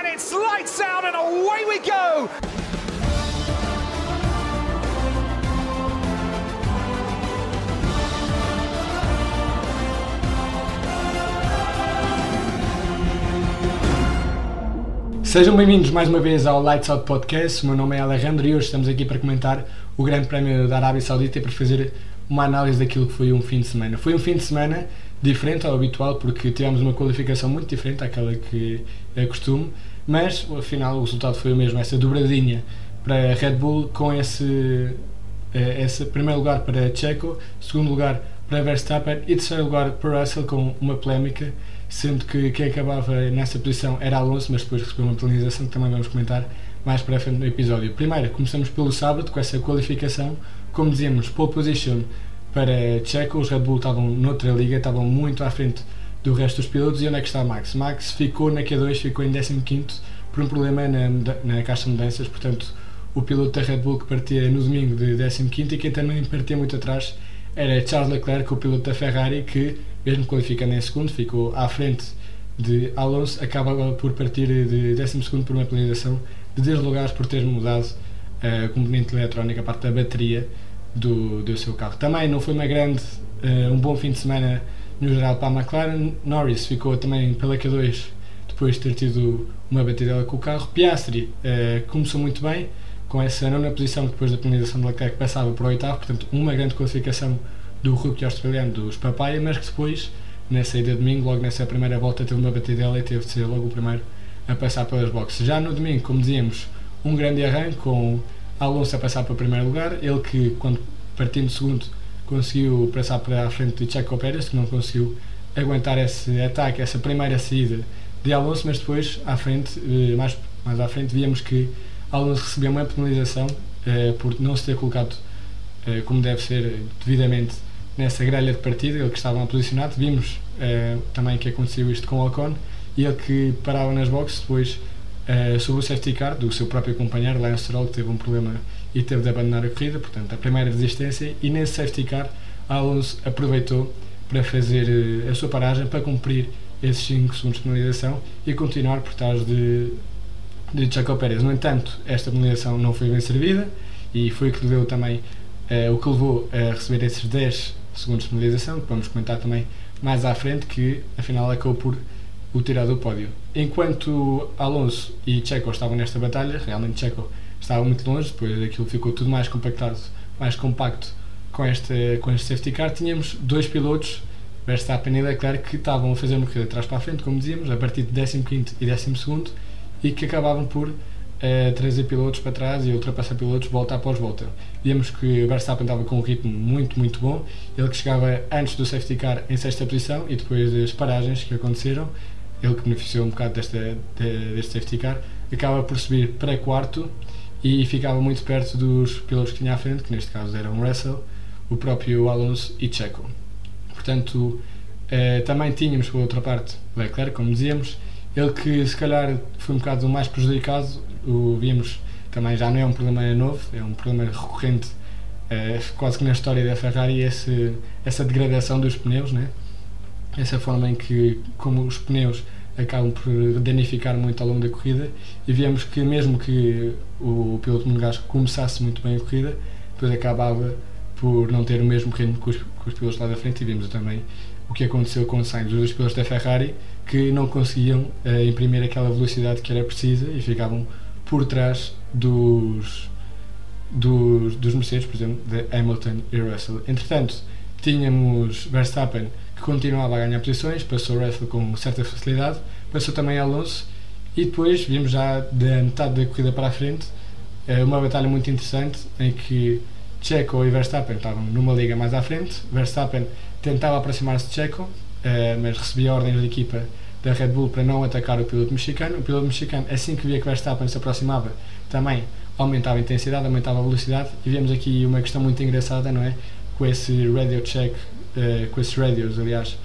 and it's lights out and away we go. Sejam bem-vindos mais uma vez ao Lights Out Podcast. O meu nome é Alejandro e hoje estamos aqui para comentar o Grande Prémio da Arábia Saudita e para fazer uma análise daquilo que foi um fim de semana. Foi um fim de semana diferente ao habitual porque tivemos uma qualificação muito diferente àquela que é costume, mas afinal o resultado foi o mesmo, essa dobradinha para Red Bull com esse, eh, esse primeiro lugar para Checo, segundo lugar para Verstappen e terceiro lugar para Russell com uma polémica sendo que quem acabava nessa posição era Alonso, mas depois recebeu uma penalização que também vamos comentar mais para a frente no episódio. Primeiro, começamos pelo sábado, com essa qualificação, como dizíamos, pole position para Checo, os Red Bull estavam noutra liga, estavam muito à frente do resto dos pilotos, e onde é que está Max? Max ficou na Q2, ficou em 15 por um problema na, na caixa de mudanças, portanto o piloto da Red Bull que partia no domingo de 15 e quem também partia muito atrás era Charles Leclerc, o piloto da Ferrari, que mesmo qualificando em segundo, ficou à frente de Alonso, acaba por partir de 12 por uma penalização de 10 lugares por ter mudado a componente eletrónica, a parte da bateria do, do seu carro. Também não foi uma grande, uh, um bom fim de semana no geral para a McLaren. Norris ficou também pela Q2 depois de ter tido uma batida com o carro. Piastri uh, começou muito bem, com essa nona posição depois da penalização de Leclerc passava para o oitavo, portanto uma grande qualificação do rookie australiano dos Papaya, mas que depois, na saída de domingo, logo nessa primeira volta, teve uma batidela e teve de ser logo o primeiro a passar pelas boxes. Já no domingo, como dizíamos, um grande arranque com Alonso a passar para o primeiro lugar, ele que, quando partindo segundo, conseguiu passar para a frente de Checo Pérez, que não conseguiu aguentar esse ataque, essa primeira saída de Alonso, mas depois, à frente, eh, mais, mais à frente, víamos que Alonso recebeu uma penalização eh, por não se ter colocado eh, como deve ser devidamente nessa grelha de partida, ele que estava posicionado. Vimos uh, também que aconteceu isto com Ocon e ele que parava nas boxes depois uh, sob o safety car do seu próprio companheiro, Lance Stroll, que teve um problema e teve de abandonar a corrida, portanto, a primeira resistência. E nesse safety car, Alonso aproveitou para fazer uh, a sua paragem, para cumprir esses 5 segundos de penalização e continuar por trás de, de Chaco Pérez. No entanto, esta penalização não foi bem servida e foi o que deu também Uh, o que levou a receber esses 10 segundos de penalização, que vamos comentar também mais à frente, que afinal acabou por o tirar do pódio. Enquanto Alonso e Checo estavam nesta batalha, realmente Checo estava muito longe, depois daquilo ficou tudo mais compactado, mais compacto com este, com este safety car, tínhamos dois pilotos, Verstappen e Leclerc, que estavam a fazer uma corrida de trás para a frente, como dizíamos, a partir de 15 e 12 e que acabavam por a trazer pilotos para trás e ultrapassar pilotos volta após volta. Vimos que Verstappen estava com um ritmo muito, muito bom, ele que chegava antes do safety car em sexta posição e depois das paragens que aconteceram, ele que beneficiou um bocado desta, deste safety car, acaba por subir para quarto e ficava muito perto dos pilotos que tinha à frente, que neste caso eram Russell, o próprio Alonso e Checo. Portanto, eh, também tínhamos, por outra parte, Leclerc, como dizíamos, ele que se calhar foi um bocado mais prejudicado o vimos também já não é um problema novo, é um problema recorrente é, quase que na história da Ferrari esse, essa degradação dos pneus, né? Essa forma em que como os pneus acabam por danificar muito ao longo da corrida e vemos que mesmo que o piloto monegasco começasse muito bem a corrida, depois acabava por não ter o mesmo ritmo que os, que os pilotos lá da frente e vimos também o que aconteceu com o Sainz, os pilotos da Ferrari que não conseguiam uh, imprimir aquela velocidade que era precisa e ficavam por trás dos, dos, dos Mercedes, por exemplo, de Hamilton e Russell. Entretanto, tínhamos Verstappen que continuava a ganhar posições, passou Russell com certa facilidade, passou também Alonso e depois vimos já da metade da corrida para a frente eh, uma batalha muito interessante em que Checo e Verstappen estavam numa liga mais à frente. Verstappen tentava aproximar-se de Checo, eh, mas recebia ordens da equipa da Red Bull para não atacar o piloto mexicano. O piloto mexicano, assim que via que Verstappen se aproximava, também aumentava a intensidade, aumentava a velocidade. E vemos aqui uma questão muito engraçada, não é? Com esse radio check, uh, com esses radios, aliás,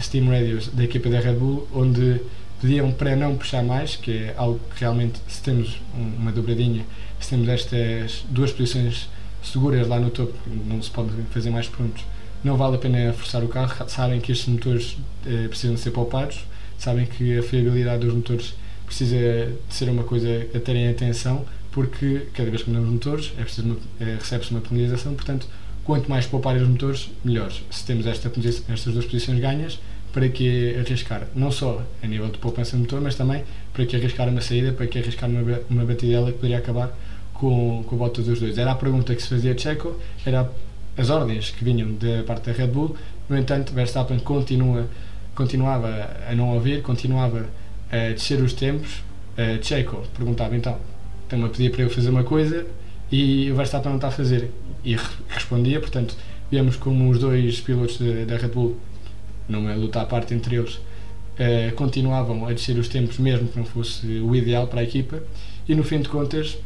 Steam Radios da equipa da Red Bull, onde pediam para não puxar mais, que é algo que realmente, se temos uma dobradinha, se temos estas duas posições seguras lá no topo, não se pode fazer mais prontos, não vale a pena forçar o carro. Sabem que estes motores eh, precisam ser poupados sabem que a fiabilidade dos motores precisa de ser uma coisa a terem atenção, porque cada vez que mudamos motores é preciso é, recebe-se uma penalização, portanto, quanto mais pouparem os motores, melhor. Se temos esta, estas duas posições ganhas, para que arriscar? Não só a nível de poupança de motor, mas também para que arriscar uma saída, para que arriscar uma, uma batidela que poderia acabar com, com a volta dos dois. Era a pergunta que se fazia Checo, era as ordens que vinham da parte da Red Bull. No entanto, Verstappen continua, continuava a não ouvir, continuava a descer os tempos. A Checo perguntava então, tem-me a pedir para eu fazer uma coisa e o Verstappen não está a fazer. E respondia, portanto, vemos como os dois pilotos da Red Bull, numa luta à parte entre eles, uh, continuavam a descer os tempos, mesmo que não fosse o ideal para a equipa, e no fim de contas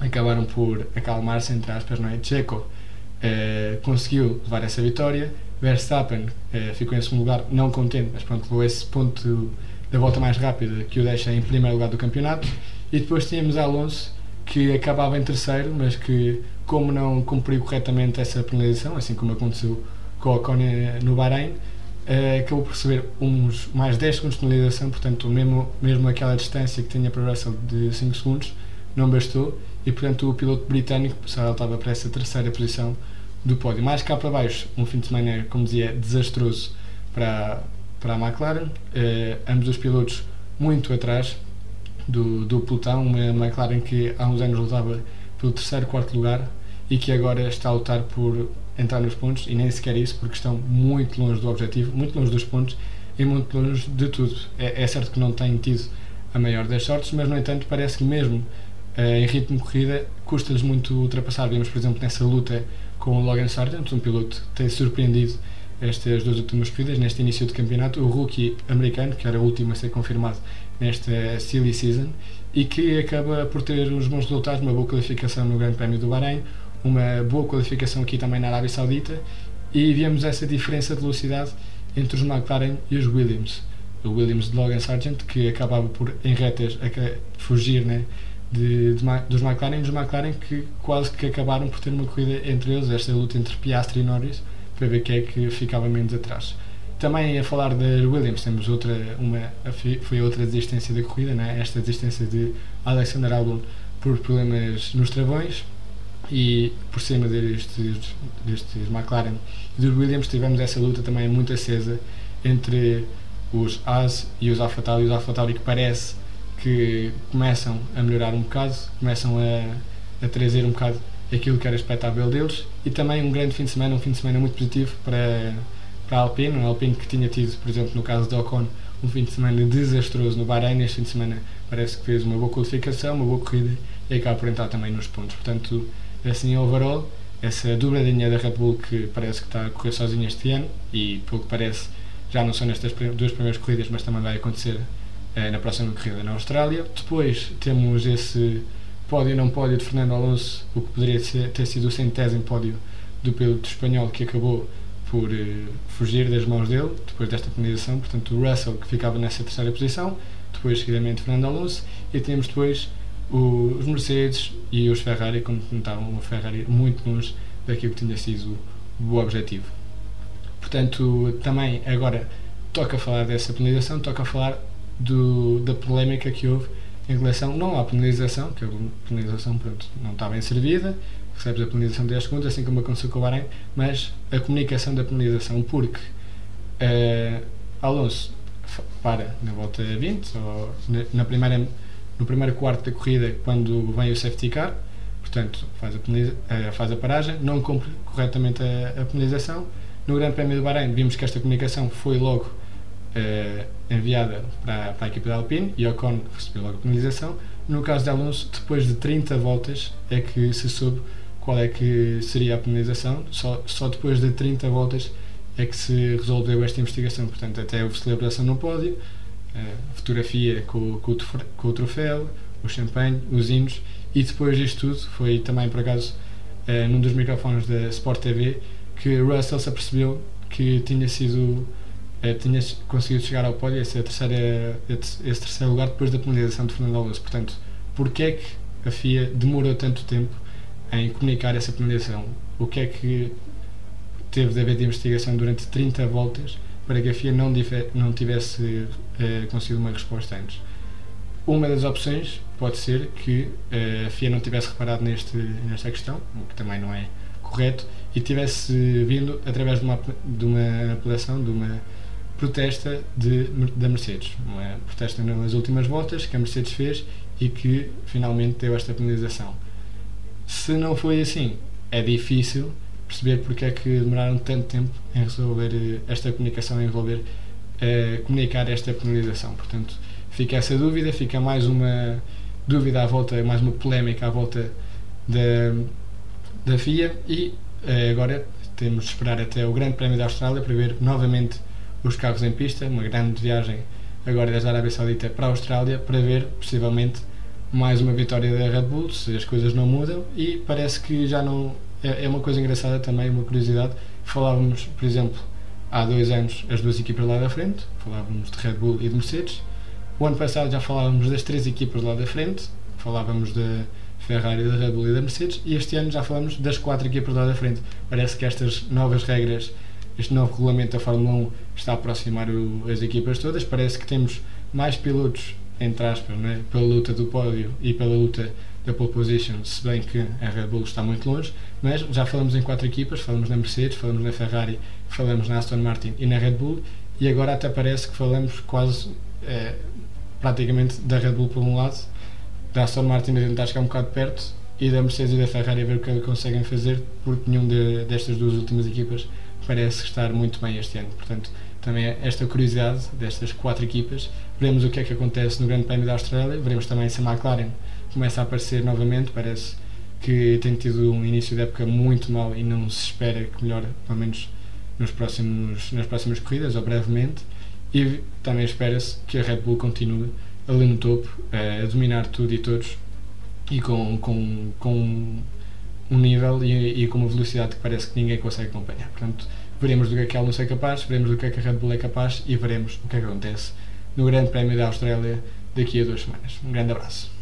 acabaram por acalmar-se, entre aspas, não é? Checo uh, conseguiu levar essa vitória, Verstappen uh, ficou em segundo lugar, não contente, mas pronto, levou esse ponto da volta mais rápida que o deixa em primeiro lugar do campeonato, e depois tínhamos Alonso que acabava em terceiro, mas que, como não cumpriu corretamente essa penalização, assim como aconteceu com o Ocon no Bahrein, uh, acabou por receber uns mais 10 segundos de penalização, portanto, mesmo, mesmo aquela distância que tinha para o Russell de 5 segundos, não bastou, e portanto o piloto britânico estava para essa terceira posição do pódio. Mais cá para baixo, um fim de semana, como dizia, desastroso para, para a McLaren, uh, ambos os pilotos muito atrás do, do pelotão, uma McLaren que há uns anos lutava pelo terceiro, quarto lugar e que agora está a lutar por entrar nos pontos e nem sequer isso porque estão muito longe do objetivo, muito longe dos pontos e muito longe de tudo. É, é certo que não têm tido a maior das sortes, mas no entanto parece que mesmo eh, em ritmo de corrida custa-lhes muito ultrapassar. Vimos, por exemplo, nessa luta com o Logan Sargent, um piloto que tem surpreendido estas duas últimas corridas, neste início de campeonato, o rookie americano, que era o último a ser confirmado nesta silly season, e que acaba por ter uns bons resultados, uma boa qualificação no Grande Prémio do Bahrein, uma boa qualificação aqui também na Arábia Saudita e vemos essa diferença de velocidade entre os McLaren e os Williams. O Williams de Logan Sargent, que acabava por, em retas, fugir né, de, de, dos McLaren, e os McLaren que quase que acabaram por ter uma corrida entre eles, esta luta entre Piastri e Norris, para ver quem é que ficava menos atrás. Também a falar da Williams, temos outra, uma, foi outra desistência da corrida, né? esta desistência de Alexander Albon por problemas nos travões, e por cima destes, destes McLaren e dos Williams tivemos essa luta também muito acesa entre os As e os AlphaTauri, os AlphaTauri que parece que começam a melhorar um bocado, começam a, a trazer um bocado aquilo que era expectável deles e também um grande fim de semana, um fim de semana muito positivo para, para a Alpine, um Alpine que tinha tido, por exemplo, no caso de Ocon, um fim de semana desastroso no Bahrein, este fim de semana parece que fez uma boa qualificação, uma boa corrida e acaba por entrar também nos pontos. Portanto, assim overall, essa dobradinha da Red Bull que parece que está a correr sozinha este ano e pelo que parece já não são nestas duas primeiras corridas, mas também vai acontecer eh, na próxima corrida na Austrália. Depois temos esse pódio não pódio de Fernando Alonso, o que poderia ser, ter sido o centésimo pódio do piloto espanhol que acabou por eh, fugir das mãos dele depois desta penalização. Portanto, o Russell que ficava nessa terceira posição, depois seguidamente Fernando Alonso e temos depois os Mercedes e os Ferrari, como estavam o Ferrari muito longe daquilo que tinha sido o objetivo. Portanto, também agora toca falar dessa penalização, toca falar do, da polémica que houve em relação não à penalização, que a penalização pronto, não está bem servida, recebes a penalização de 10 segundos, assim como aconteceu com o Bahrein, mas a comunicação da penalização, porque uh, Alonso para na volta 20, ou na, na primeira no primeiro quarto da corrida, quando vem o safety car, portanto, faz a, eh, faz a paragem, não cumpre corretamente a, a penalização. No Grande Prémio do Bahrein, vimos que esta comunicação foi logo uh, enviada para, para, a equipe da Alpine e Ocon recebeu logo a penalização. No caso de Alonso, depois de 30 voltas, é que se soube qual é que seria a penalização. Só, só depois de 30 voltas é que se resolveu esta investigação. Portanto, até houve celebração no pódio, fotografia com, com, o, com, o, troféu, o champanhe, os hinos e depois disto tudo foi também por acaso uh, num dos microfones da Sport TV que Russell se apercebeu que tinha sido uh, tinha conseguido chegar ao pódio esse, terceira, esse, terceiro lugar depois da penalização de Fernando Alonso portanto, porque é que a FIA demorou tanto tempo em comunicar essa penalização o que é que teve de haver de investigação durante 30 voltas para que a FIA não, não tivesse eh, conseguido uma resposta antes. uma das opções pode ser que uh, a FIA não tivesse reparado neste, nesta questão, o que também não é correto, e tivesse vindo através de uma, de uma apelação, de uma protesta de, da Mercedes. Uma protesta nas últimas voltas que a Mercedes fez e que finalmente deu esta penalização. Se não foi assim, é difícil perceber porque é que demoraram tanto tempo em resolver eh, esta comunicação, em resolver uh, comunicar esta penalização. Portanto, fica essa dúvida, fica mais uma dúvida à volta, mais uma polémica à volta da, da FIA e uh, agora temos de esperar até o Grande Prémio da Austrália para ver novamente os carros em pista, uma grande viagem agora desde a Arábia Saudita para a Austrália para ver possivelmente mais uma vitória da Red Bull se as coisas não mudam e parece que já não é, é uma coisa engraçada também, uma curiosidade. Falávamos, por exemplo, há dois anos as duas equipas lá da frente, falávamos de Red Bull e de Mercedes. O ano passado já falávamos das três equipas lá da frente, falávamos da Ferrari, da Red Bull e da Mercedes, e este ano já falamos das quatro equipas lá da frente. Parece que estas novas regras, este novo regulamento da Fórmula 1 está a aproximar o, as equipas todas. Parece que temos mais pilotos, entre aspas, né, pela luta do pódio e pela luta da pole position, se bem que a Red Bull está muito longe, mas já falamos em quatro equipas, falamos na Mercedes, falamos na Ferrari, falamos na Aston Martin e na Red Bull, e agora até parece que falamos quase é, praticamente da Red Bull por um lado, da Aston Martin a tentar chegar um bocado perto e da Mercedes e da Ferrari a ver o que conseguem fazer, porque nenhum de, destas duas últimas equipas parece estar muito bem este ano. Portanto, também é esta curiosidade destas quatro equipas. Veremos o que é que acontece no Grande Prémio da Austrália, veremos também se a McLaren começa a aparecer novamente. Parece que tem tido um início de época muito mal e não se espera que melhore, pelo menos nos próximos, nas próximas corridas, ou brevemente. E também espera-se que a Red Bull continue ali no topo, a dominar tudo e todos e com, com, com um nível e, e, com uma velocidade que parece que ninguém consegue acompanhar. Portanto, veremos do que é que ela não é capaz, veremos do que é que a Red Bull é capaz e veremos o que é que acontece no Grande Prémio da Austrália daqui a duas semanas. Um grande abraço.